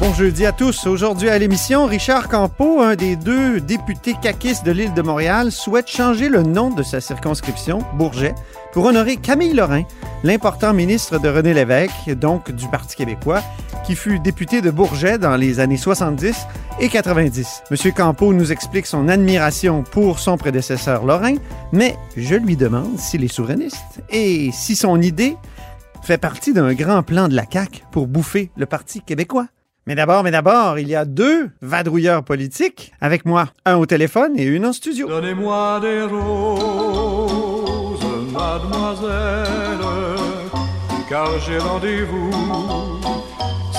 Bon jeudi à tous. Aujourd'hui à l'émission, Richard Campeau, un des deux députés caquistes de l'île de Montréal, souhaite changer le nom de sa circonscription, Bourget, pour honorer Camille Lorrain, l'important ministre de René Lévesque, donc du Parti québécois, qui fut député de Bourget dans les années 70 et 90. Monsieur Campeau nous explique son admiration pour son prédécesseur Lorrain, mais je lui demande s'il est souverainiste et si son idée fait partie d'un grand plan de la CAQ pour bouffer le Parti québécois. Mais d'abord, mais d'abord, il y a deux vadrouilleurs politiques avec moi, un au téléphone et une en studio. Donnez-moi des roses, mademoiselle, car j'ai rendez-vous.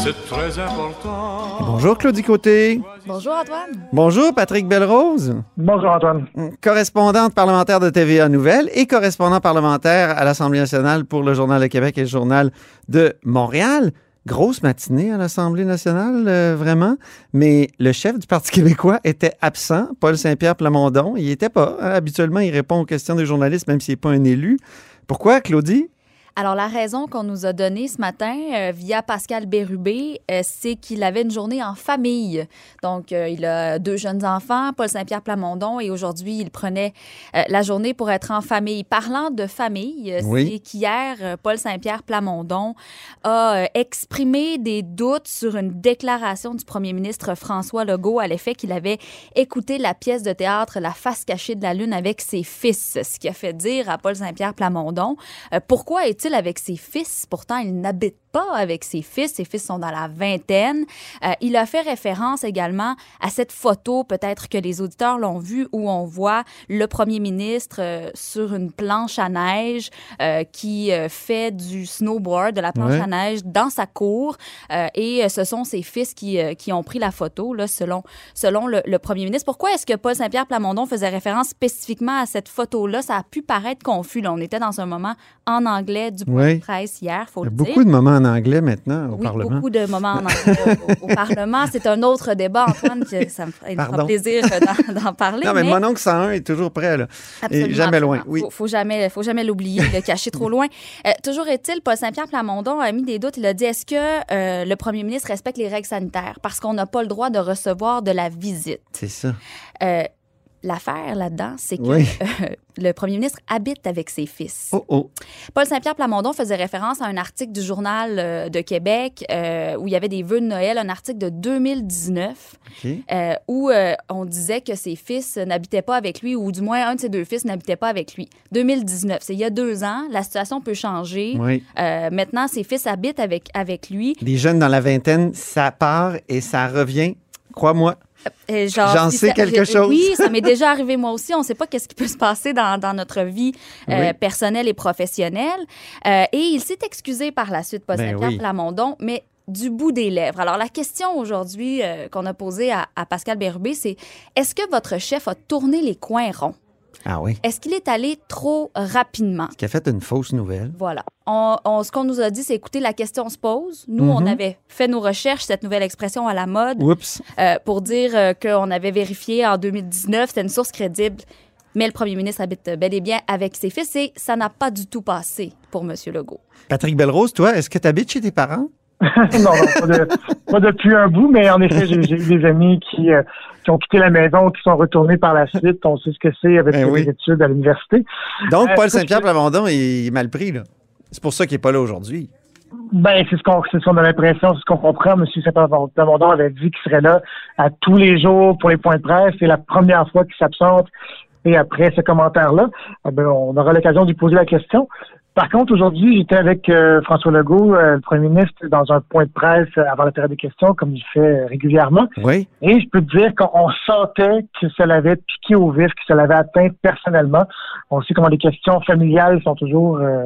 C'est très important. Bonjour Claudie Côté. Bonjour Antoine. Bonjour Patrick Belrose, Bonjour Antoine. correspondante parlementaire de TVA Nouvelles et correspondant parlementaire à l'Assemblée nationale pour le Journal de Québec et le Journal de Montréal. Grosse matinée à l'Assemblée nationale, euh, vraiment. Mais le chef du Parti québécois était absent, Paul Saint-Pierre Plamondon. Il était pas. hein. Habituellement, il répond aux questions des journalistes, même s'il n'est pas un élu. Pourquoi, Claudie? Alors, la raison qu'on nous a donnée ce matin euh, via Pascal Bérubé, euh, c'est qu'il avait une journée en famille. Donc, euh, il a deux jeunes enfants, Paul Saint-Pierre Plamondon, et aujourd'hui, il prenait la journée pour être en famille. Parlant de famille, Oui. c'est qu'hier, Paul Saint-Pierre Plamondon a exprimé des doutes sur une déclaration du premier ministre François Legault à l'effet qu'il avait écouté la pièce de théâtre La face cachée de la lune avec ses fils, ce qui a fait dire à Paul Saint-Pierre Plamondon pourquoi est-il avec ses fils Pourtant, il n'habite pas avec ses fils. Ses fils sont dans la vingtaine. Euh, il a fait référence également à cette photo, peut-être que les auditeurs l'ont vu, où on voit le premier ministre euh, sur une planche à neige euh, qui fait du snowboard, de la planche Ouais. à neige dans sa cour. Et ce sont ses fils qui, qui ont pris la photo, là, selon, selon le, le premier ministre. Pourquoi est-ce que Paul Saint-Pierre Plamondon faisait référence spécifiquement à cette photo-là? Ça a pu paraître confus. Là. On était dans un moment en anglais du point Oui. de presse hier, faut Il y a le beaucoup dire. de moments en anglais maintenant au Oui, Parlement. beaucoup de moments en anglais au, au Parlement. C'est un autre débat, Antoine, que ça me fera, plaisir euh, d'en, parler. Non, mais, mais mon oncle 101 est toujours prêt, là. absolument, Et jamais loin, oui. Faut, faut jamais, faut jamais l'oublier, le cacher trop loin. Euh, toujours est-il, Paul Saint-Pierre Plamondon a mis des doutes. Il a dit est-ce que euh, le premier ministre respecte les règles sanitaires? Parce qu'on n'a pas le droit de recevoir de la visite. C'est ça. Euh, L'affaire là-dedans, c'est que Oui. euh, le premier ministre habite avec ses fils. Oh, oh. Paul Saint-Pierre Plamondon faisait référence à un article du Journal euh, de Québec euh, où il y avait des vœux de Noël, un article de 2019 OK. euh, où on disait que ses fils n'habitaient pas avec lui ou du moins un de ses deux fils n'habitait pas avec lui. 2019, c'est il y a deux ans. La situation peut changer. Oui. Maintenant, ses fils habitent avec, avec lui. Les jeunes dans la vingtaine, ça part et ça revient. Crois-moi. J'en sais quelque chose. Oui, ça m'est déjà arrivé moi aussi. On ne sait pas qu'est-ce qui peut se passer dans, dans notre vie euh, Oui. personnelle et professionnelle. Euh, et il s'est excusé par la suite, Paul Ben oui. Mais du bout des lèvres. Alors, la question aujourd'hui euh, qu'on a posée à, à Pascal Bérubé, c'est est-ce que votre chef a tourné les coins ronds? Ah oui. Est-ce qu'il est allé trop rapidement? Qui a fait une fausse nouvelle. Voilà. On, on- ce qu'on nous a dit, c'est écoutez, la question se pose. Nous, on Mhm. avait fait nos recherches, cette nouvelle expression à la mode Oups. euh, pour dire euh, qu'on avait vérifié en 2019, c'était une source crédible. Mais le premier ministre habite bel et bien avec ses fils et ça n'a pas du tout passé pour M. Legault. Patrick Belrose, toi, est-ce que tu habites chez tes parents? non, non, pas, de- pas depuis un bout, mais en effet, j'ai eu des amis qui, euh, qui ont quitté la maison, qui sont retournés par la suite. On sait ce que c'est avec Ben les oui. études à l'université. Donc, Euh, Paul Saint-Pierre Plamondon il est mal pris, là. C'est pour ça qu'il n'est pas là aujourd'hui. Ben, c'est ce qu'on ce a l'impression, c'est ce qu'on comprend. Monsieur Saint-Plamondon avait dit qu'il serait là à tous les jours pour les points de presse. C'est la première fois qu'il s'absente. Et après ce commentaire-là, eh ben, on aura l'occasion de lui poser la question. Par contre, aujourd'hui, j'étais avec euh, François Legault, euh, le premier ministre, dans un point de presse euh, avant la période des questions, comme il fait euh, régulièrement. Oui. Et je peux te dire qu'on sentait que ça l'avait piqué au vif, que ça l'avait atteint personnellement. On sait comment les questions familiales sont toujours euh,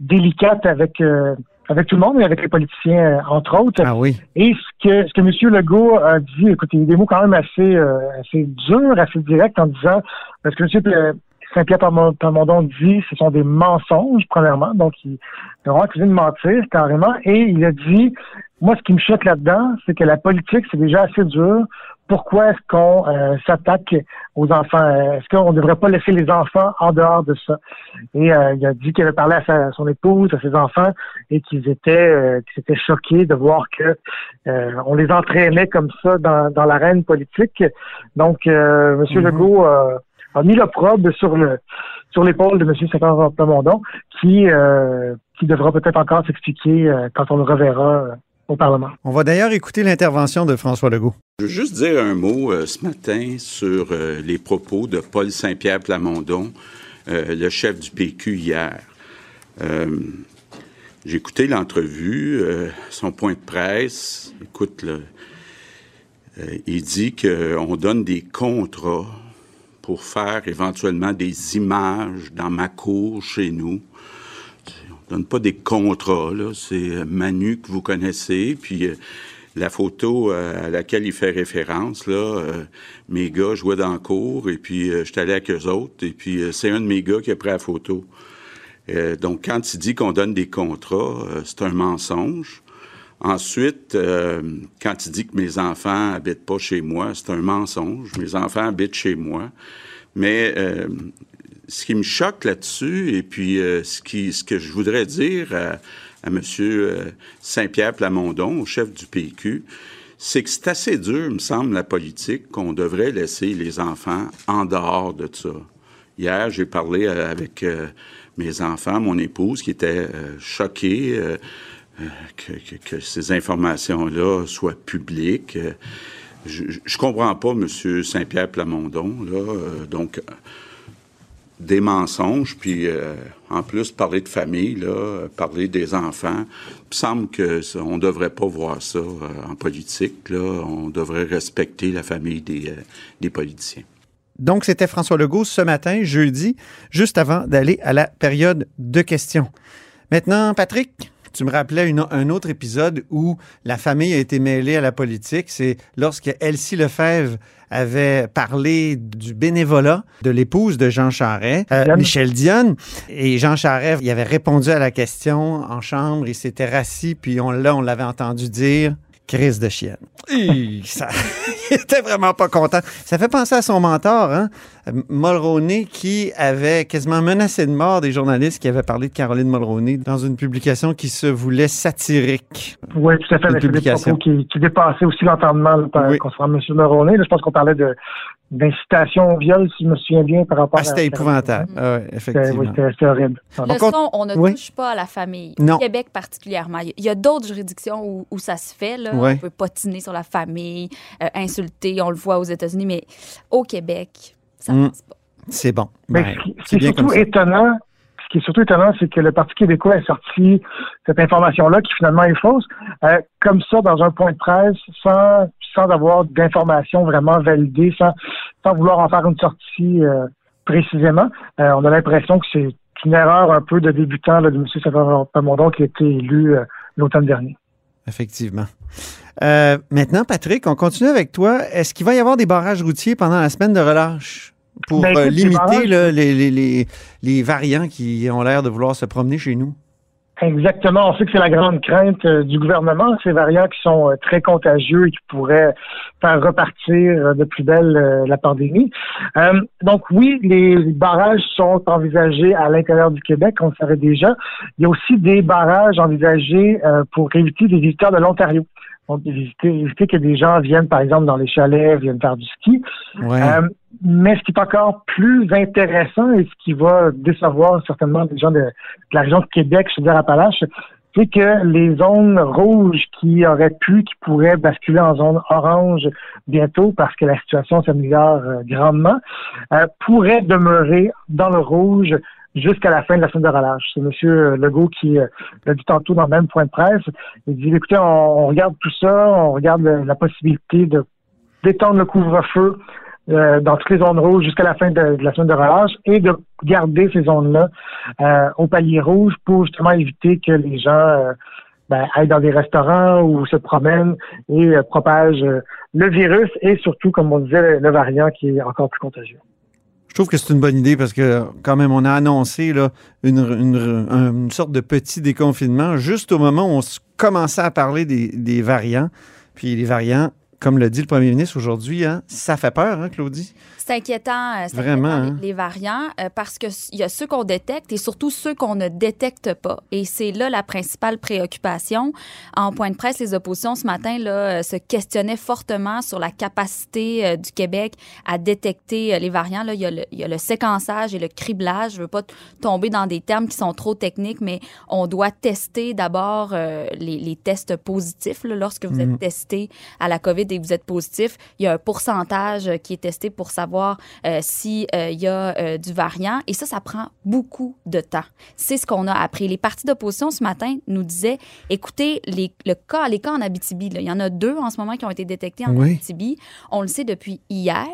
délicates avec euh, avec tout le monde et avec les politiciens, entre autres. Ah oui. Et ce que ce que M. Legault a dit, écoutez, il y a des mots quand même assez euh, assez durs, assez directs en disant parce que M. Saint-Pierre Plamondon dit ce sont des mensonges, premièrement. Donc, il a vraiment accusé de mentir, carrément. Et il a dit, moi, ce qui me choque là-dedans, c'est que la politique, c'est déjà assez dur pourquoi est-ce qu'on euh, s'attaque aux enfants? Est-ce qu'on ne devrait pas laisser les enfants en dehors de ça? Et euh, il a dit qu'il avait parlé à, son épouse, à ses enfants, et qu'ils étaient, euh, qu'ils étaient choqués de voir que on les entraînait comme ça dans, dans l'arène politique. Donc, M. Mm Legault a mis l'opprobre sur le sur l'épaule de M. Sécor Plamondon, qui qui devra peut-être encore s'expliquer quand on le reverra au Parlement. On va d'ailleurs écouter l'intervention de François Legault. Je veux juste dire un mot euh, ce matin sur euh, les propos de Paul Saint-Pierre Plamondon, euh, le chef du PQ hier. J'ai écouté l'entrevue, son point de presse. Écoute, il dit qu'on donne des contrats pour faire éventuellement des images dans ma cour chez nous donne pas des contrats, là. C'est Manu que vous connaissez, puis euh, la photo euh, à laquelle il fait référence, là, euh, mes gars jouaient dans le cours, et puis je suis allé avec eux autres, et puis c'est un de mes gars qui a pris la photo. donc, quand il dit qu'on donne des contrats, c'est un mensonge. Ensuite, quand il dit que mes enfants habitent pas chez moi, c'est un mensonge. Mes enfants habitent chez moi. Mais ce qui me choque là-dessus, et puis euh, ce, qui, que je voudrais dire à, M. Euh, Saint-Pierre Plamondon, au chef du PQ, c'est que c'est assez dur, me semble, la politique, qu'on devrait laisser les enfants en dehors de ça. Hier, j'ai parlé euh, avec mes enfants, mon épouse, qui était choquée que, ces informations-là soient publiques. je, je comprends pas, M. Saint-Pierre Plamondon, là. donc, des mensonges, puis euh, en plus parler de famille, parler des enfants. Il me semble que on devrait pas voir ça euh, en politique. On devrait respecter la famille euh, des politiciens. Donc, c'était François Legault ce matin, jeudi, juste avant d'aller à la période de questions. Maintenant, Patrick, tu me rappelais un autre épisode où la famille a été mêlée à la politique. C'est lorsque Elsie Lefebvre avait parlé du bénévolat de l'épouse de Jean Charest, euh, Michel Dionne. Et Jean Charest, il avait répondu à la question en chambre, il s'était rassis, puis on, là, on l'avait entendu dire crise de chienne. ça, il était vraiment pas content. Ça fait penser à son mentor, hein? Mulroney, qui avait quasiment menacé de mort des journalistes qui avaient parlé de Caroline Mulroney dans une publication qui se voulait satirique. Oui, tout à fait. Une publication. Qui, qui, dépassait aussi l'entendement concernant M. Mulroney. je pense qu'on parlait de d'incitation au viol, si je me souviens bien, par rapport ah, C'était épouvantable. Ah, effectivement. Oui, c'était horrible. Le son, on ne touche pas à la famille. Non. Au Québec particulièrement. Il y a d'autres juridictions où, où, ça se fait. Là. On peut patiner sur la famille, euh, insulter. On le voit aux États-Unis, mais au Québec, ça ne mm. passe pas. C'est bon. Mais ce qui est surtout étonnant, qui est surtout étonnant, c'est que le Parti québécois a sorti cette information-là, qui finalement est fausse, euh, comme ça, dans un point de presse, sans avoir d'informations vraiment validées, sans, vouloir en faire une sortie euh, précisément. Euh, on a l'impression que c'est une erreur un peu de débutant de M. Savard Pamondon qui a été élu l'automne dernier. Effectivement. maintenant, Patrick, on continue avec toi. Est-ce qu'il va y avoir des barrages routiers pendant la semaine de relâche? Pour ben, limiter les, les, les, les variants qui ont l'air de vouloir se promener chez nous? Exactement. On sait que c'est la grande crainte euh, du gouvernement, ces variants qui sont euh, très contagieux et qui pourraient faire repartir euh, de plus belle la pandémie. donc oui, les barrages sont envisagés à l'intérieur du Québec, on le savait déjà. Il y a aussi des barrages envisagés pour éviter des visiteurs de l'Ontario. Donc, éviter, éviter que des gens viennent, par exemple, dans les chalets, viennent faire du ski. Euh, mais ce qui est encore plus intéressant et ce qui va décevoir certainement les gens de, la région de Québec, je veux dire Appalaches, c'est que les zones rouges qui auraient pu, qui pourraient basculer en zone orange bientôt parce que la situation s'améliore euh, grandement, euh, pourraient demeurer dans le rouge jusqu'à la fin de la semaine de relâche. C'est M. Legault qui euh, l'a dit tantôt dans le même point de presse. Il dit, écoutez, on, regarde tout ça, on regarde la possibilité de d'étendre le couvre-feu euh, dans toutes les zones rouges jusqu'à la fin de, la semaine de relâche et de garder ces zones-là euh, au palier rouge pour justement éviter que les gens ben, aillent dans des restaurants ou se promènent et propagent le virus et surtout, comme on disait, le variant qui est encore plus contagieux. Je trouve que c'est une bonne idée parce que quand même, on a annoncé là, une, une- un- une sorte de petit déconfinement juste au moment où on commençait à parler des, des variants. Puis les variants, comme le dit le premier ministre aujourd'hui, hein, ça fait peur, hein, Claudie? C'est inquiétant, euh, Vraiment, inquiétant, hein? les, les variants euh, parce que s- il y a ceux qu'on détecte et surtout ceux qu'on ne détecte pas. Et c'est là la principale préoccupation. En point de presse, les oppositions ce matin là, euh, se questionnaient fortement sur la capacité euh, du Québec à détecter euh, les variants. Là, il, y a le, il y a le séquençage et le criblage. Je veux pas tomber dans des termes qui sont trop techniques, mais on doit tester d'abord les, les tests positifs. là. Lorsque vous êtes testé à la COVID et vous êtes positif, il y a un pourcentage euh, qui est testé pour savoir euh, si euh, y a euh, du variant. Et ça, ça prend beaucoup de temps. C'est ce qu'on a appris. Les partis d'opposition ce matin nous disaient, écoutez, les, le cas, les cas en Abitibi, là, il y en a deux en ce moment qui ont été détectés en Oui. Abitibi. On le sait depuis hier,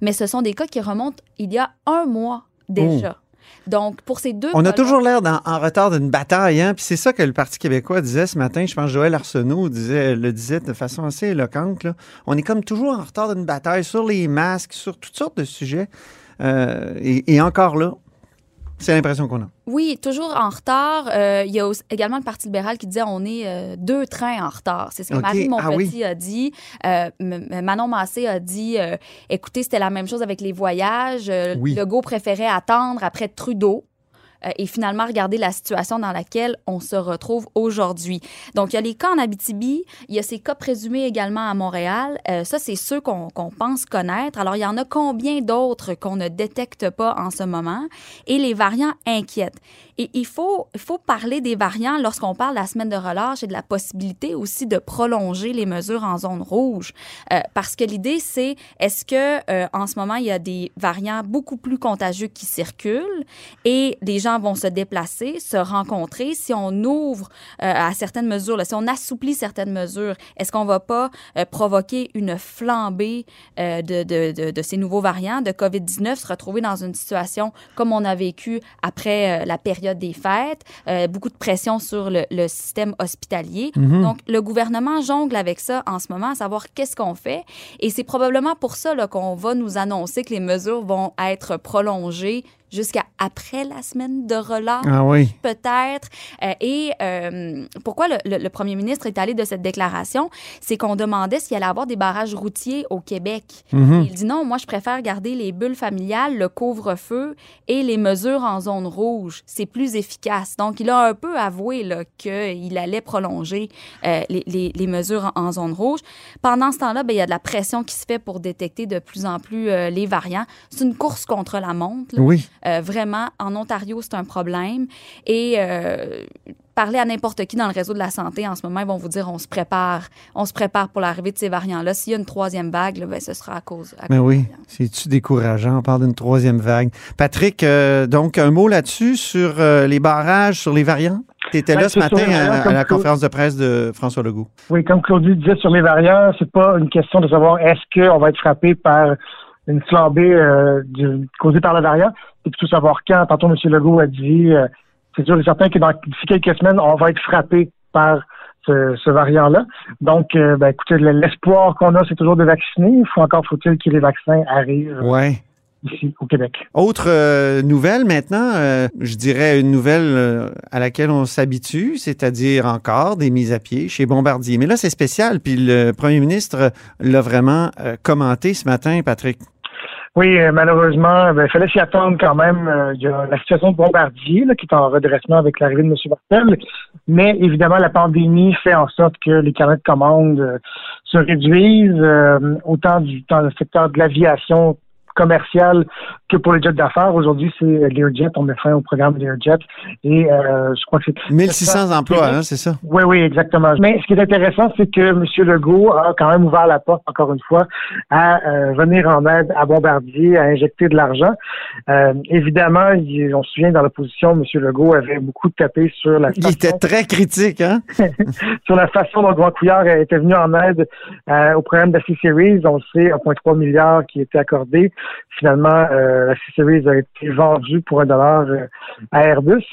mais ce sont des cas qui remontent il y a un mois déjà. Donc, pour ces deux On a toujours l'air en retard d'une bataille, hein? Puis c'est ça que le Parti québécois disait ce matin. Je pense que Joël Arsenault disait, le disait de façon assez éloquente. là. On est comme toujours en retard d'une bataille sur les masques, sur toutes sortes de sujets. Euh, et, et encore là, c'est l'impression qu'on a. Oui, toujours en retard. Euh, il y a aussi- également le Parti libéral qui disait on est euh, deux trains en retard. C'est ce que. Marie Ah Montpetit oui. a dit. Euh, Manon Massé a dit écoutez, c'était la même chose avec les voyages. Legault préférait attendre après Trudeau. Euh, Et finalement, regarder la situation dans laquelle on se retrouve aujourd'hui. Donc, il y a les cas en Abitibi, il y a ces cas présumés également à Montréal. Euh, ça, c'est ceux qu'on pense connaître. Alors, il y en a combien d'autres qu'on ne détecte pas en ce moment? Et les variants inquiètent. Et il faut, il faut parler des variants lorsqu'on parle de la semaine de relâche et de la possibilité aussi de prolonger les mesures en zone rouge. Euh, parce que l'idée, c'est est-ce que euh, en ce moment, il y a des variants beaucoup plus contagieux qui circulent et les gens vont se déplacer, se rencontrer? Si on ouvre euh, à certaines mesures, là, si on assouplit certaines mesures, est-ce qu'on va pas euh, provoquer une flambée euh, de, de, de, de ces nouveaux variants de COVID-19, se retrouver dans une situation comme on a vécu après euh, la période des fêtes, euh, beaucoup de pression sur le, le système hospitalier. Donc, le gouvernement jongle avec ça en ce moment, à savoir qu'est-ce qu'on fait. Et c'est probablement pour ça qu'on va nous annoncer que les mesures vont être prolongées jusqu'à après la semaine de relâche Ah oui. peut-être. Euh, et euh, pourquoi le, le- le premier ministre est allé de cette déclaration? C'est qu'on demandait s'il allait avoir des barrages routiers au Québec. Mhm. Il dit non, moi, je préfère garder les bulles familiales, le couvre-feu et les mesures en zone rouge. C'est plus efficace. Donc, il a un peu avoué qu'il allait prolonger euh, les, les- les mesures en, en zone rouge. Pendant ce temps-là, ben, il y a de la pression qui se fait pour détecter de plus en plus les variants. C'est une course contre la montre. là. Oui. Euh, vraiment, en Ontario, c'est un problème. Et euh, parler à n'importe qui dans le réseau de la santé en ce moment, ils vont vous dire on se prépare, on se prépare pour l'arrivée de ces variants-là. S'il y a une troisième vague, là, ben, ce sera à cause. à Ben cause oui, c'est-tu décourageant? On parle d'une troisième vague. Patrick, euh, donc un mot là-dessus sur euh, les barrages, sur les variants? Tu étais Ben, là ce matin à, la conférence de presse de François Legault. Oui, comme Claudie disait sur les variants, c'est pas une question de savoir est-ce qu'on va être frappé par une flambée euh, du- causée par le variant, c'est plutôt savoir quand. Tantôt, M. Legault a dit, euh, c'est sûr et certain que dans d'ici quelques semaines, on va être frappé par ce, ce variant-là. Donc, euh, ben, écoutez, l'espoir qu'on a, c'est toujours de vacciner. Il faut encore faut-il que les vaccins arrivent Ouais. ici au Québec. Autre euh, nouvelle maintenant, euh, je dirais une nouvelle euh, à laquelle on s'habitue, c'est-à-dire encore des mises à pied chez Bombardier. Mais là, c'est spécial, puis le premier ministre l'a vraiment euh, commenté ce matin, Patrick. Oui, euh, malheureusement, ben, il fallait s'y attendre quand même. Euh, Il y a la situation de Bombardier là, qui est en redressement avec l'arrivée de M. Martel. Mais évidemment, la pandémie fait en sorte que les carnets de commandes euh, se réduisent, euh, autant du, dans le secteur de l'aviation commerciale que pour les jets d'affaires. Aujourd'hui, c'est Learjet. On met fin au programme Learjet. Et euh, je crois que c'est 1600 emplois, hein, c'est ça? oui, oui, exactement. Mais ce qui est intéressant, c'est que M. Legault a quand même ouvert la porte, encore une fois, à euh, venir en aide à Bombardier, à injecter de l'argent. Euh, évidemment, il- on se souvient, dans l'opposition, M. Legault avait beaucoup tapé sur la Il façon, était très critique, hein? sur la façon dont Grand Couillard était venu en aide euh, au programme de la C-Series. On le sait, 1,3 milliard qui était accordé. Finalement, euh, la C-Series a été vendue pour un dollar euh, à Airbus.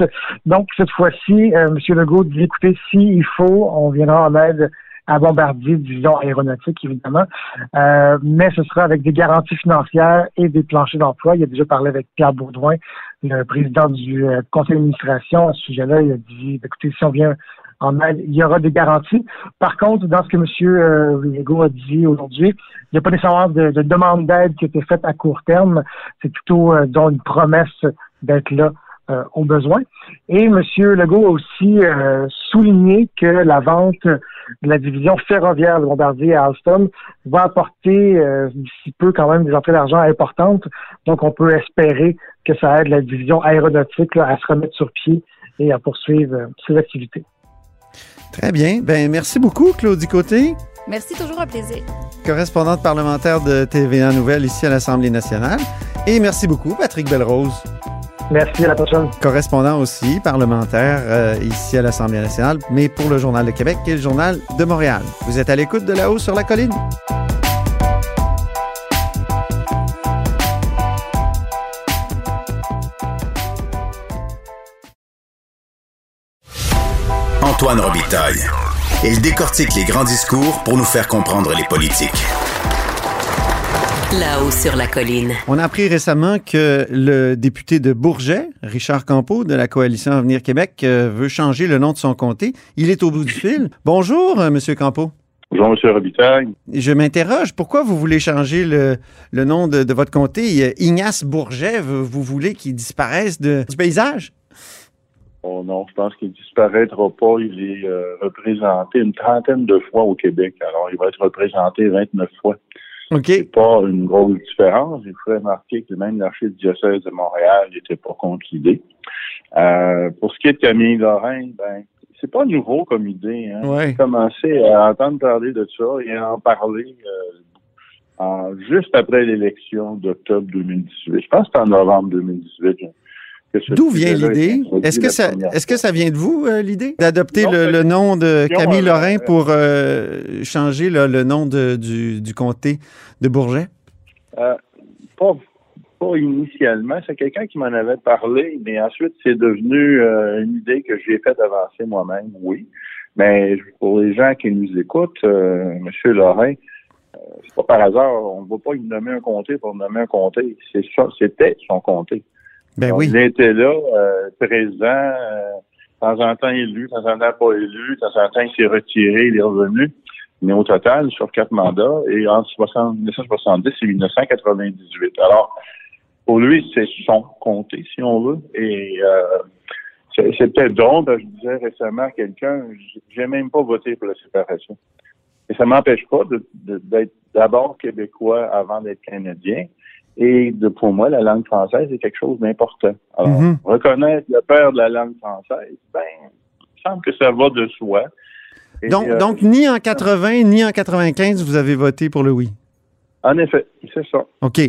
Donc, cette fois-ci, euh, M. Legault dit, écoutez, s'il faut, on viendra en aide à Bombardier, division aéronautique, évidemment. Euh, mais ce sera avec des garanties financières et des planchers d'emploi. Il a déjà parlé avec Pierre Bourdouin, le président du euh, conseil d'administration à ce sujet-là. Il a dit, écoutez, si on vient en aide, il y aura des garanties. Par contre, dans ce que M. Euh, Legault a dit aujourd'hui, il n'y a pas nécessairement de, de demande d'aide qui a été faite à court terme. C'est plutôt euh, une promesse d'être là euh, aux besoins. Et M. Legault a aussi euh, souligné que la vente de la division ferroviaire de Bombardier à Alstom va apporter euh, d'ici peu quand même des entrées d'argent importantes. Donc, on peut espérer que ça aide la division aéronautique à se remettre sur pied et à poursuivre ses activités. Très bien. Ben, merci beaucoup, Claudie Côté. Merci, toujours un plaisir. Correspondante parlementaire de TVA Nouvelle ici à l'Assemblée nationale. Et merci beaucoup, Patrick Belrose. Merci, à la prochaine. Correspondant aussi, parlementaire euh, ici à l'Assemblée nationale, mais pour le Journal de Québec et le Journal de Montréal. Vous êtes à l'écoute de là-haut sur la colline. Antoine Robitaille. Il décortique les grands discours pour nous faire comprendre les politiques. Là-haut sur la colline. On a appris récemment que le député de Bourget, Richard Campeau, de la coalition Avenir Québec, euh, veut changer le nom de son comté. Il est au bout du fil. Bonjour, euh, Monsieur Campeau. Bonjour, Monsieur Robitaille. Je m'interroge, pourquoi vous voulez changer le, le nom de, de, votre comté? Ignace Bourget, vous, vous voulez qu'il disparaisse de, du paysage? Oh non, je pense qu'il disparaîtra pas. Il est euh, représenté une trentaine de fois au Québec. Alors, il va être représenté 29 fois. OK. C'est pas une grosse différence. Il faut remarquer que même l'archidiocèse de Montréal n'était pas contre l'idée. Euh, pour ce qui est de Camille Lorrain, ben, c'est pas nouveau comme idée. Hein. Ouais. J'ai commencé à entendre parler de ça et à en parler euh, en, juste après l'élection d'octobre 2018. Je pense que en novembre 2018. D'où vient l'idée? Est-ce que, ça, est que ça vient de vous, euh, l'idée? D'adopter le, le, nom de Camille Lorrain pour euh, changer le, le nom de, du, du, comté de Bourget? Euh, pas, pas, initialement. C'est quelqu'un qui m'en avait parlé, mais ensuite, c'est devenu euh, une idée que j'ai faite avancer moi-même, oui. Mais pour les gens qui nous écoutent, M. Lorrain, c'est pas par hasard, on ne va pas lui nommer un comté pour nommer un comté. C'était son comté. Ben oui. Il était là, euh, présent, euh, de temps en temps élu, de temps en temps pas élu, de temps en temps il s'est retiré, il est revenu. Mais au total, sur quatre mandats, et en 60, 1970 et 1998. Alors, pour lui, c'est son comté, si on veut. Et euh, c'est peut-être drôle, je disais récemment à quelqu'un, j'ai même pas voté pour la séparation. Et ça m'empêche pas d'être d'abord québécois avant d'être canadien. Et de, pour moi, la langue française est quelque chose d'important. Alors, Mhm. mm -hmm. reconnaître le père de la langue française, ben, il me semble que ça va de soi. Et, donc, euh, donc, ni en 80, ni en 95, vous avez voté pour le oui? En effet, c'est ça. OK.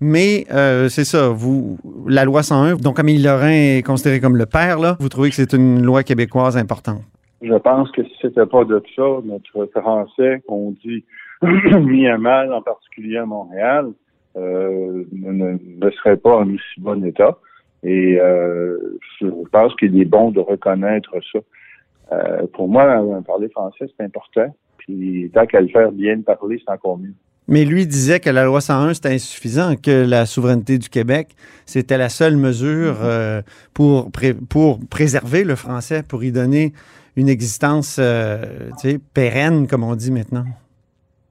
Mais euh, c'est ça, vous, la loi 101, donc Camille Lorrain est considéré comme le père, là, vous trouvez que c'est une loi québécoise importante? Je pense que si c'était pas de ça, notre français qu'on dit mis à mal, en particulier à Montréal, euh, ne, ne, serait pas en aussi bon état. Et euh, je pense qu'il est bon de reconnaître ça. Euh, pour moi, parler français, c'est important. Puis tant qu'à le faire bien parler, c'est encore mieux. Mais lui disait que la loi 101, c'était insuffisant, que la souveraineté du Québec, c'était la seule mesure euh, pour, pré pour préserver le français, pour y donner une existence pérenne, comme on dit maintenant.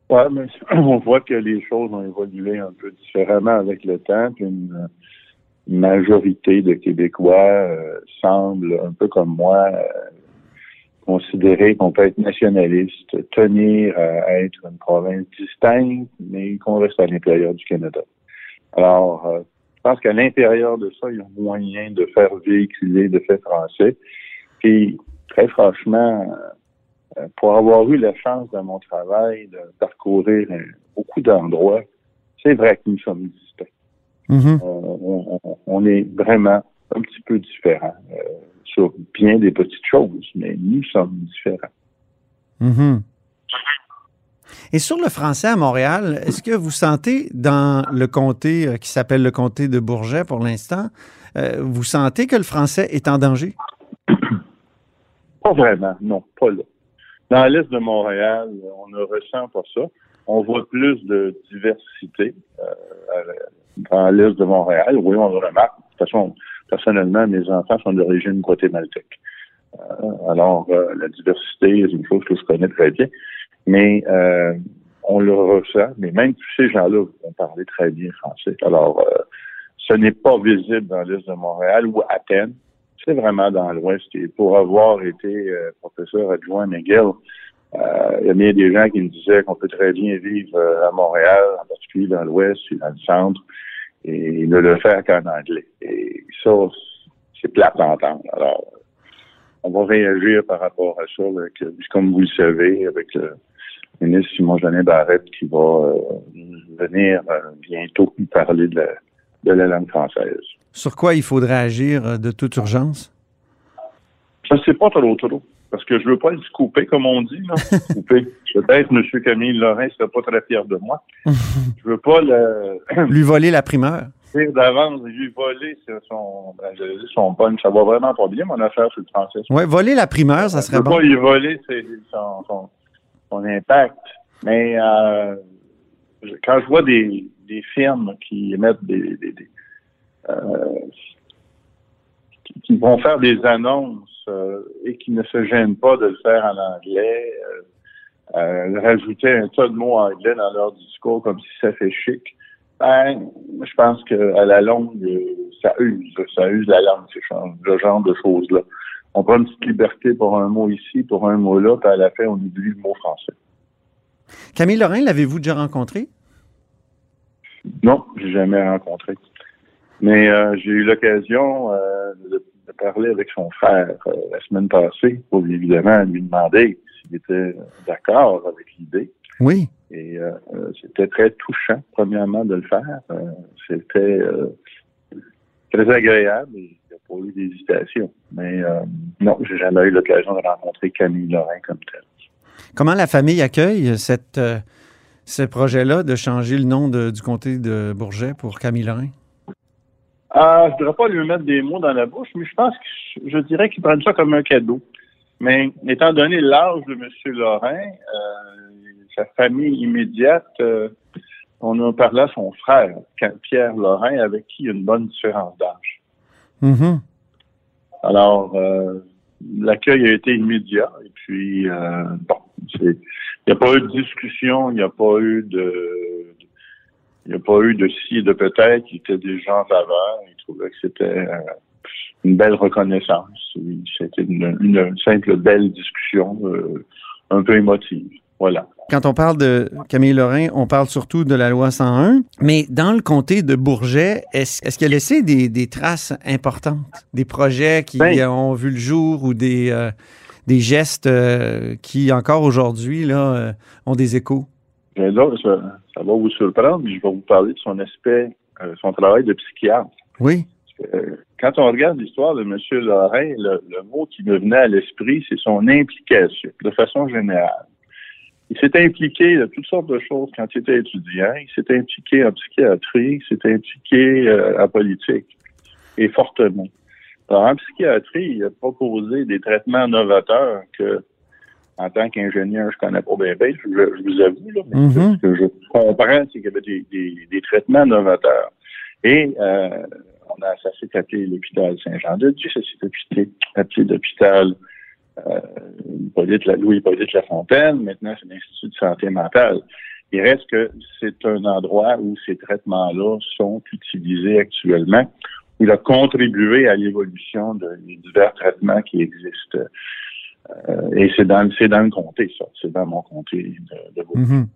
Oui, mais on voit que les choses ont évolué un peu différemment avec le temps. Puis une, majorité de Québécois euh, semblent, un peu comme moi, euh, considérer qu'on peut être nationaliste, tenir à être une province distincte, mais qu'on reste à l'intérieur du Canada. Alors, euh, je pense qu'à l'intérieur de ça, il y a moyen de faire véhiculer le fait français. Puis, très franchement, pour avoir eu la chance dans mon travail de parcourir beaucoup d'endroits, c'est vrai que nous sommes distincts. Mm -hmm. on, on, on, est vraiment un petit peu différents euh, sur bien des petites choses, mais nous sommes différents. Mm -hmm. Et sur le français à Montréal, est-ce que vous sentez dans le comté euh, qui s'appelle le comté de Bourget pour l'instant, euh, vous sentez que le français est en danger? Pas vraiment, non, pas là. Dans l'est de Montréal, on ne ressent pas ça. On voit plus de diversité euh, dans l'est de Montréal. Oui, on le remarque. De toute façon, personnellement, mes enfants sont d'origine guatémaltèque. Euh, alors, euh, la diversité est une chose que je connais très bien. Mais euh, on le ressent, mais même tous ces gens-là vont parler très bien français. Alors, euh, ce n'est pas visible dans l'est de Montréal ou Athènes. C'est vraiment dans l'ouest. Et pour avoir été euh, professeur adjoint McGill, euh, il y a bien des gens qui me disaient qu'on peut très bien vivre à Montréal, en particulier dans l'ouest et dans le centre, et ne le faire qu'en anglais. Et ça, c'est plate à. Alors, on va réagir par rapport à ça, avec, comme vous le savez, avec le ministre Simon-Jeanin Barrette qui va euh, venir euh, bientôt nous parler de la, de la langue française. Sur quoi il faudrait agir euh, de toute urgence? Je ne sais pas trop trop, parce que je veux pas le couper, comme on dit. Là. Peut-être M. Camille Lorrain serait pas très fier de moi. je veux pas le... Lui voler la primeur. dire d'avance, lui voler son, ben, son punch. Ça va vraiment pas bien, mon affaire sur le français. Oui, voler la primeur, ça serait je veux bon. pas lui voler son, son, son impact. Mais euh, quand je vois des, des firmes qui émettent des, des- des, qui, qui vont faire des annonces euh, et qui ne se gênent pas de le faire en anglais, euh, euh, rajouter un tas de mots anglais dans leur discours comme si ça fait chic, ben, je pense qu'à la longue, euh, ça use, ça use la langue, ce genre, de choses-là. On prend une petite liberté pour un mot ici, pour un mot là, puis à la fin, on oublie le mot français. Camille Lorrain, l'avez-vous déjà rencontré? Non, j'ai jamais rencontré. Mais euh, j'ai eu l'occasion euh, de, de parler avec son frère euh, la semaine passée pour évidemment lui demander s'il était d'accord avec l'idée. Oui. Et euh, c'était très touchant, premièrement, de le faire. Euh, c'était euh, très agréable et il n'y a pas eu d'hésitation. Mais euh, non, j'ai jamais eu l'occasion de rencontrer Camille Lorrain comme tel. Comment la famille accueille cette, euh, ce projet-là de changer le nom de- du comté de Bourget pour Camille Lorrain? Ah, je ne voudrais pas lui mettre des mots dans la bouche, mais je pense que je, je dirais qu'ils prennent ça comme un cadeau. Mais étant donné l'âge de M. Lorrain, euh, sa famille immédiate, euh, on a parlé à son frère, Pierre Lorrain, avec qui il y a une bonne différence d'âge. Mhm. Alors, euh, l'accueil a été immédiat. Et puis, euh, bon, c'est- il n'y a pas eu de discussion, il n'y a pas eu de, il n'y a pas eu de si et de peut-être. Il était déjà en faveur. Il trouvait que c'était euh, une belle reconnaissance. Oui, C'était une, une simple belle discussion, euh, un peu émotive. Voilà. Quand on parle de Camille Lorrain, on parle surtout de la loi 101. Mais dans le comté de Bourget, est-ce est-ce qu'il a laissé des, des traces importantes? Des projets qui Ben- ont vu le jour ou des, euh, des gestes euh, qui, encore aujourd'hui, là, ont des échos? Là, ça, va vous surprendre, mais je vais vous parler de son aspect, euh, son travail de psychiatre. Oui. Euh, quand on regarde l'histoire de M. Lorrain, le, le mot qui me venait à l'esprit, c'est son implication, de façon générale. Il s'est impliqué de toutes sortes de choses quand il était étudiant. Il s'est impliqué en psychiatrie, il s'est impliqué euh, en politique, et fortement. Alors, en psychiatrie, il a proposé des traitements novateurs que, en tant qu'ingénieur, je connais pas bien, bien, je, je vous avoue, là, mais Mhm. ce que je comprends, c'est qu'il y avait des, des, des traitements novateurs. Et euh, on a, ça s'est appelé l'hôpital Saint-Jean-de-Dieu, ça s'est appelé, l'hôpital euh, Hippolyte La- Louis Hippolyte Lafontaine, maintenant c'est l'Institut de santé mentale. Il reste que c'est un endroit où ces traitements-là sont utilisés actuellement, où il a contribué à l'évolution de, des divers traitements qui existent. Euh, et c'est dans, c'est dans le comté, ça. C'est dans mon comté de, de. Mhm.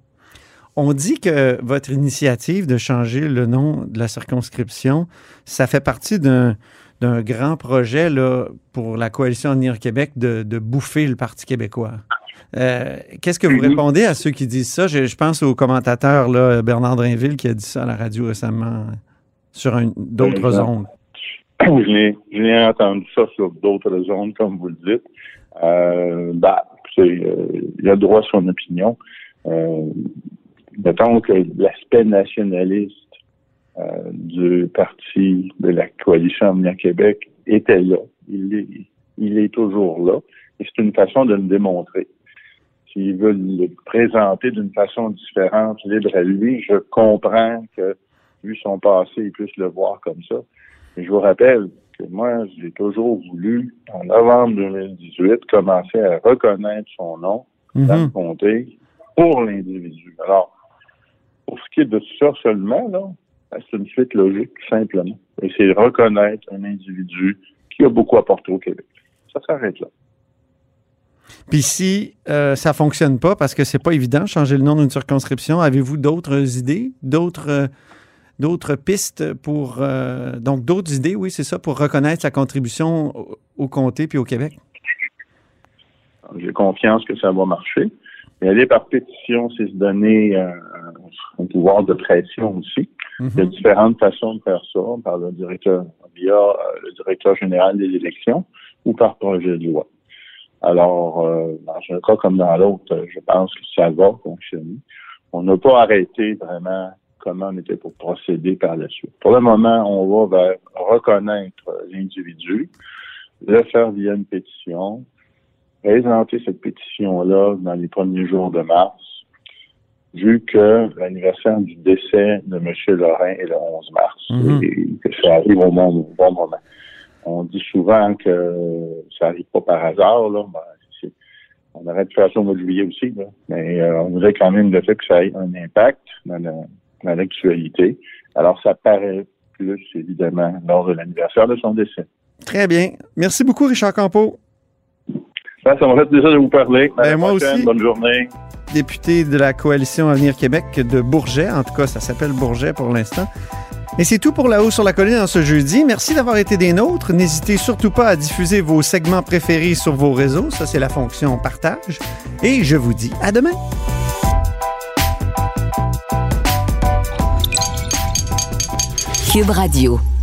On dit que votre initiative de changer le nom de la circonscription, ça fait partie d'un d'un grand projet là, pour la coalition Avenir Québec de, de bouffer le Parti québécois. Euh, Qu'est-ce que vous Mhm. répondez à ceux qui disent ça? Je, je pense au commentateur là, Bernard Drinville qui a dit ça à la radio récemment sur un- d'autres ondes. je l'ai entendu ça sur d'autres zones, comme vous le dites. Euh, bah, euh, il a droit à son opinion. Euh, mettons que l'aspect nationaliste euh, du parti de la coalition Avenir Québec était là. Il est, il est toujours là. Et c'est une façon de le démontrer. s'il veut le présenter d'une façon différente, libre à lui, je comprends que, vu son passé, il puisse le voir comme ça. Je vous rappelle que moi, j'ai toujours voulu, en novembre 2018, commencer à reconnaître son nom dans le Mhm. comté pour l'individu. Alors, pour ce qui est de ça seulement, là, ben, c'est une suite logique, simplement. Et c'est reconnaître un individu qui a beaucoup apporté au Québec. Ça s'arrête là. Puis si euh, ça fonctionne pas, parce que c'est pas évident, changer le nom d'une circonscription, avez-vous d'autres idées, d'autres euh, d'autres pistes pour euh, donc d'autres idées, oui, c'est ça, pour reconnaître sa contribution au, au comté puis au Québec? J'ai confiance que ça va marcher. Et aller par pétition, c'est se donner euh, un pouvoir de pression aussi. Il y a différentes façons de faire ça, par le directeur, via euh, le directeur général des élections ou par projet de loi. Alors, euh, dans un cas comme dans l'autre, je pense que ça va fonctionner. On n'a pas arrêté vraiment comment on était pour procéder par la suite. Pour le moment, on va vers reconnaître l'individu, le faire via une pétition, présenter cette pétition-là dans les premiers jours de mars, vu que l'anniversaire du décès de M. Lorrain est le 11 mars Mhm. et que ça arrive au bon, au bon moment. On dit souvent que ça arrive pas par hasard, là. Ben, on aurait dû faire ça au mois de juillet aussi, là. mais euh, on voudrait quand même le fait que ça ait un impact dans la- dans l'actualité. Alors, ça paraît plus, évidemment, lors de l'anniversaire de son décès. Très bien. Merci beaucoup, Richard Campeau, Ça, ça m'a fait plaisir de vous parler. À Ben, moi aussi. Bonne journée. député de la coalition Avenir Québec de Bourget. En tout cas, ça s'appelle Bourget pour l'instant. Et c'est tout pour La Haut sur la Colline en ce jeudi. Merci d'avoir été des nôtres. N'hésitez surtout pas à diffuser vos segments préférés sur vos réseaux. Ça, c'est la fonction partage. Et je vous dis à demain. Cube Radio.